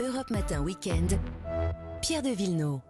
Europe Matin Weekend, Pierre de Villeneuve.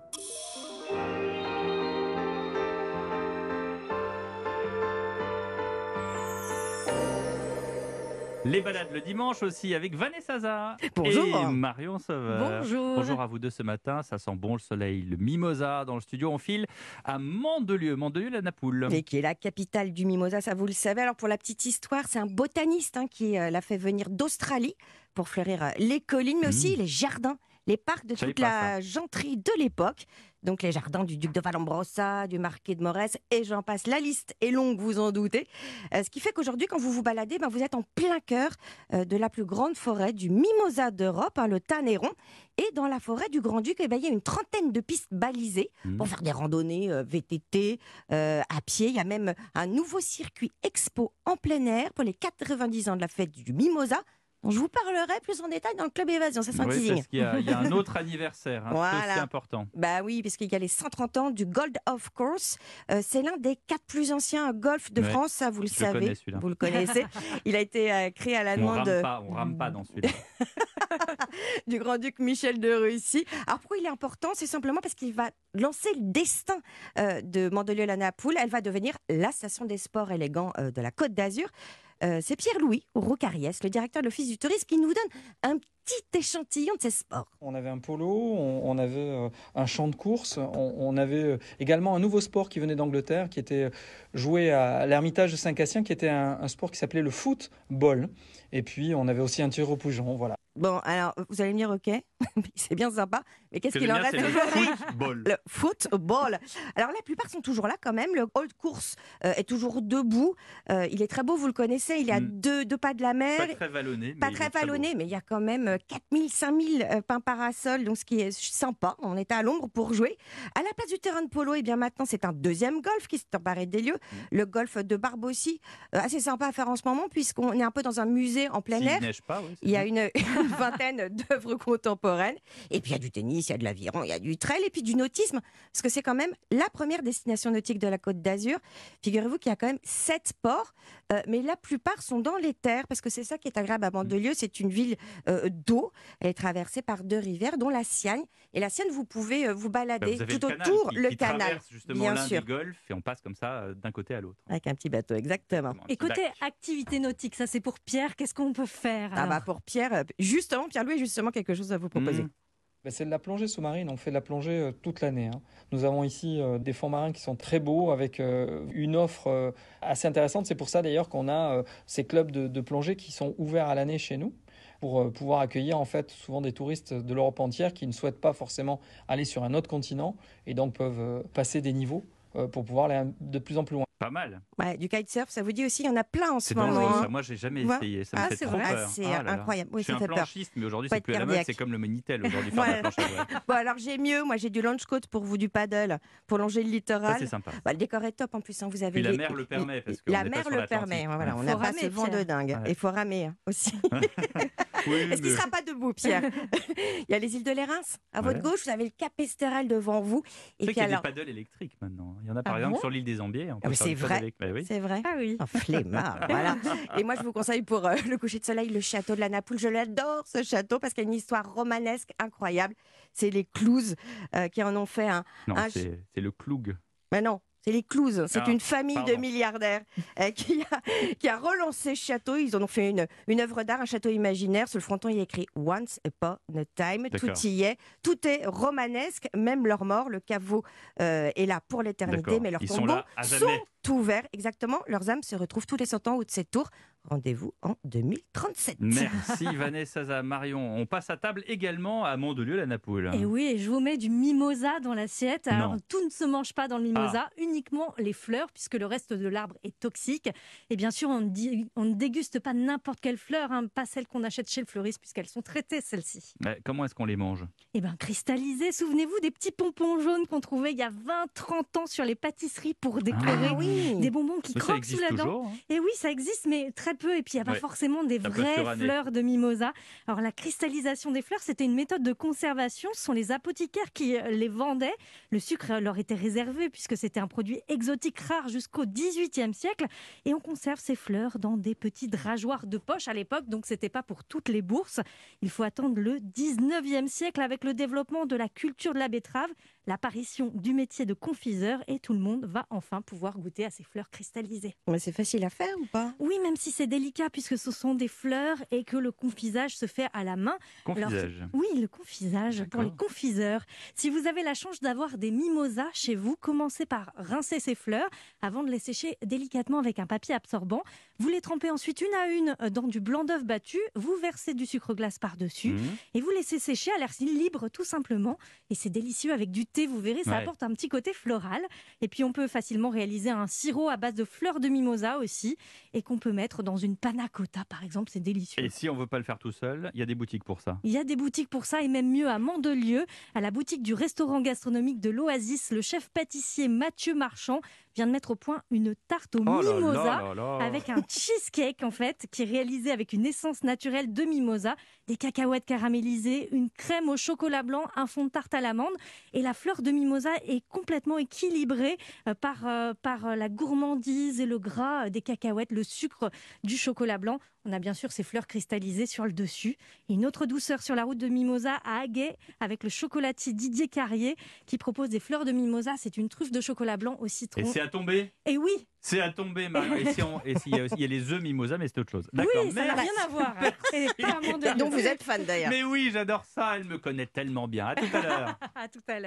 Les balades le dimanche aussi avec Vanessa Zah Bonjour. et Marion Sauveur. Bonjour. Bonjour à vous deux ce matin. Ça sent bon le soleil, le mimosa dans le studio. On file à Mandelieu, Mandelieu la Napoule. Et qui est la capitale du mimosa, ça vous le savez. Alors pour la petite histoire, c'est un botaniste hein, qui euh, l'a fait venir d'Australie pour fleurir euh, les collines, mais aussi les jardins, les parcs de toute la genterie de l'époque. Donc les jardins du duc de Vallombrosa, du marquis de Morès, et j'en passe. La liste est longue, vous en doutez. Euh, ce qui fait qu'aujourd'hui, quand vous vous baladez, ben, vous êtes en plein cœur euh, de la plus grande forêt du mimosa d'Europe, hein, le Tannéron. Et dans la forêt du Grand-Duc, eh ben, il y a une trentaine de pistes balisées Mmh. pour faire des randonnées euh, VTT, à pied. Il y a même un nouveau circuit expo en plein air pour les 90 ans de la fête du Mimosa, je vous parlerai plus en détail dans le Club Évasion. Ça, c'est un Oui, teasing. parce qu'il y, a- il y a un autre anniversaire, hein, Voilà. aussi important. Bah oui, parce qu'il y a les 130 ans du Gold of Course. Euh, c'est l'un des quatre plus anciens golfs de Ouais, France, ça vous le je savez. vous le connaissez. Il a été euh, créé à la On demande rame de- pas, on rame pas dans celui-là. du grand-duc Michel de Russie. Alors pourquoi il est important? C'est simplement parce qu'il va lancer le destin euh, de Mandelieu-la-Napoule. Elle va devenir la station des sports élégants de la Côte d'Azur. Euh, c'est Pierre-Louis Roucariès, le directeur de l'Office du tourisme, qui nous donne un petit échantillon de ces sports. On avait un polo, on, avait euh, un champ de course, on, avait euh, également un nouveau sport qui venait d'Angleterre, qui était joué à l'Ermitage de Saint-Cassien, qui était un, sport qui s'appelait le football. Et puis on avait aussi un tir au poujon, voilà. Bon, alors vous allez me dire, ok, c'est bien sympa, mais qu'est-ce Que qu'il en reste football. Le football. Alors la plupart sont toujours là quand même. Le old course euh, est toujours debout. Euh, il est très beau, vous le connaissez. Il est à Mm. deux, deux pas de la mer. Pas très vallonné. Pas mais il très vallonné, mais il y a quand même euh, 4000, 5000 euh, pins parasols, donc ce qui est sympa. On est à l'ombre pour jouer. À la place du terrain de polo, et bien maintenant, c'est un deuxième golf qui s'est emparé des lieux, Mm. le golf de Barbossi. Euh, assez sympa à faire en ce moment, puisqu'on est un peu dans un musée en plein air. neige pas, oui, c'est Il y a une, une vingtaine d'œuvres contemporaines. Et puis il y a du tennis, il y a de l'aviron, il y a du trail et puis du nautisme. Parce que c'est quand même la première destination nautique de la Côte d'Azur. Figurez-vous qu'il y a quand même sept ports, euh, mais la plupart sont dans les terres. Parce que c'est ça qui est agréable à Mandelieu. C'est une ville euh, d'eau. Elle est traversée par deux rivières, dont la Siagne. Et la Siagne, vous pouvez euh, vous Bah, balader vous tout le canal autour qui, le qui canal. traverse justement bien sûr. des golfs et on passe comme ça euh, d'un côté à l'autre. Avec un petit bateau, exactement. Et côté bac. activité nautique, ça c'est pour Pierre, qu'est-ce qu'on peut faire Ah bah pour Pierre, euh, justement, Pierre-Louis, justement quelque chose à vous proposer. Mm. Ben, c'est de la plongée sous-marine, on fait de la plongée euh, toute l'année. hein. Nous avons ici euh, des fonds marins qui sont très beaux, avec euh, une offre assez intéressante. C'est pour ça d'ailleurs qu'on a ces clubs de, de plongée qui sont ouverts à l'année chez nous, pour pouvoir accueillir en fait souvent des touristes de l'Europe entière qui ne souhaitent pas forcément aller sur un autre continent et donc peuvent passer des niveaux pour pouvoir aller de plus en plus loin. Pas mal. Ouais, du kitesurf, ça vous dit aussi, il y en a plein en ce C'est moment. dangereux hein. ça. Moi, j'ai jamais Ouais. essayé. Ça me Ah, fait c'est trop vrai. peur. Ah, c'est Ah incroyable. Oui, je suis ça un fait peur. planchiste, mais aujourd'hui, c'est plus à la mode. cardiaque. C'est comme le Minitel aujourd'hui, faire de Voilà. la planche à voile. Bon, alors j'ai mieux. Moi, j'ai du launch coat pour vous, du paddle, pour longer le littoral. c'est sympa. Bah, le décor est top en plus. hein, Vous avez la mer le permet, parce la mer le permet. Voilà, Ouais. on n'a pas ce vent de dingue. Ouais. Il faut ramer hein, aussi. Oui, Est-ce qu'il ne sera pas debout, Pierre Il y a les îles de l'Érins. À votre gauche, vous avez le Cap Estéral devant vous. Et puis qu'il y a alors, des paddles électriques maintenant. Il y en a par Ah exemple bon sur l'île des Ambiers. Ah c'est vrai. Bah oui. c'est vrai. Ah oui. Un flemmard, voilà. Et moi, je vous conseille pour euh, le coucher de soleil le château de la Napoule. Je l'adore, ce château, parce qu'il y a une histoire romanesque incroyable. C'est les Clouzes euh, qui en ont fait un. Non, un c'est le Cloug. Mais non, c'est les Clouzes. C'est Ah, une famille de milliardaires euh, qui, a, qui a relancé ce château. Ils en ont fait une, une œuvre d'art, un château imaginaire. Sur le fronton, il y a écrit Once upon a time. Tout y est. Tout est romanesque, même leur mort. Le caveau euh, est là pour l'éternité, mais leurs sont tombeaux là à sont jamais. ouverts. Exactement. Leurs âmes se retrouvent tous les 100 ans au de cette tour. Rendez-vous en 2037. Merci Vanessa Zah. Marion. On passe à table également à Mandelieu, la Napoule. Et oui, et je vous mets du mimosa dans l'assiette. Alors, Non. tout ne se mange pas dans le mimosa, uniquement les fleurs, puisque le reste de l'arbre est toxique. Et bien sûr, on ne, dit- on ne déguste pas n'importe quelle fleur, hein, pas celles qu'on achète chez le fleuriste, puisqu'elles sont traitées, celles-ci. Mais comment est-ce qu'on les mange? Eh bien, cristallisées, souvenez-vous des petits pompons jaunes qu'on trouvait il y a 20-30 ans sur les pâtisseries pour décorer. Ah oui. Oui. Des bonbons qui croquent sous la dent. toujours. hein. Et oui, ça existe, mais très peu. Et puis, il n'y a pas Ouais. forcément des Ça vraies fleurs de mimosa. Alors, la cristallisation des fleurs, c'était une méthode de conservation. Ce sont les apothicaires qui euh, les vendaient. Le sucre leur était réservé, puisque c'était un produit exotique rare jusqu'au XVIIIe siècle. Et on conserve ces fleurs dans des petits drageoirs de poche à l'époque. Donc, c'était pas pour toutes les bourses. Il faut attendre le 19e siècle avec le développement de la culture de la betterave, l'apparition du métier de confiseur. Et tout le monde va enfin pouvoir goûter à ces fleurs cristallisées. Mais c'est facile à faire ou pas? Oui, même si c'est délicat puisque ce sont des fleurs et que le confisage se fait à la main. Alors, Confisage. Oui, le confisage pour les confiseurs. Si vous avez la chance d'avoir des mimosas chez vous, commencez par rincer ces fleurs avant de les sécher délicatement avec un papier absorbant. Vous les trempez ensuite une à une dans du blanc d'œuf battu, vous versez du sucre glace par-dessus Mhm. et vous laissez sécher à l'air libre tout simplement. Et c'est délicieux avec du thé, vous verrez, ça Ouais. apporte un petit côté floral. Et puis on peut facilement réaliser un sirop à base de fleurs de mimosa aussi et qu'on peut mettre dans une panna cotta par exemple, c'est délicieux. Et si on veut pas le faire tout seul, il y a des boutiques pour ça. Il y a des boutiques pour ça et même mieux à Mandelieu, à la boutique du restaurant gastronomique de l'Oasis, le chef pâtissier Mathieu Marchand vient de mettre au point une tarte au Oh mimosa là là là. avec un cheesecake en fait qui est réalisé avec une essence naturelle de mimosa, des cacahuètes caramélisées, une crème au chocolat blanc, un fond de tarte à l'amande et la fleur de mimosa est complètement équilibrée euh, par euh, par euh, la gourmandise et le gras des cacahuètes, le sucre du chocolat blanc. On a bien sûr ces fleurs cristallisées sur le dessus. Et une autre douceur sur la route de Mimosa à Aguet avec le chocolatier Didier Carrier qui propose des fleurs de mimosa. C'est une truffe de chocolat blanc au citron. À tomber? Et oui, C'est à tomber, Marie. Et si on- et s'il y, a aussi- il y a les œufs mimosa, mais c'est autre chose. D'accord. oui, ça n'a rien à voir. hein. Et pas à Mandelieu. Donc vous êtes fan d'ailleurs. Mais oui, j'adore ça. Elle me connaît tellement bien. À tout à l'heure. À tout à l'heure.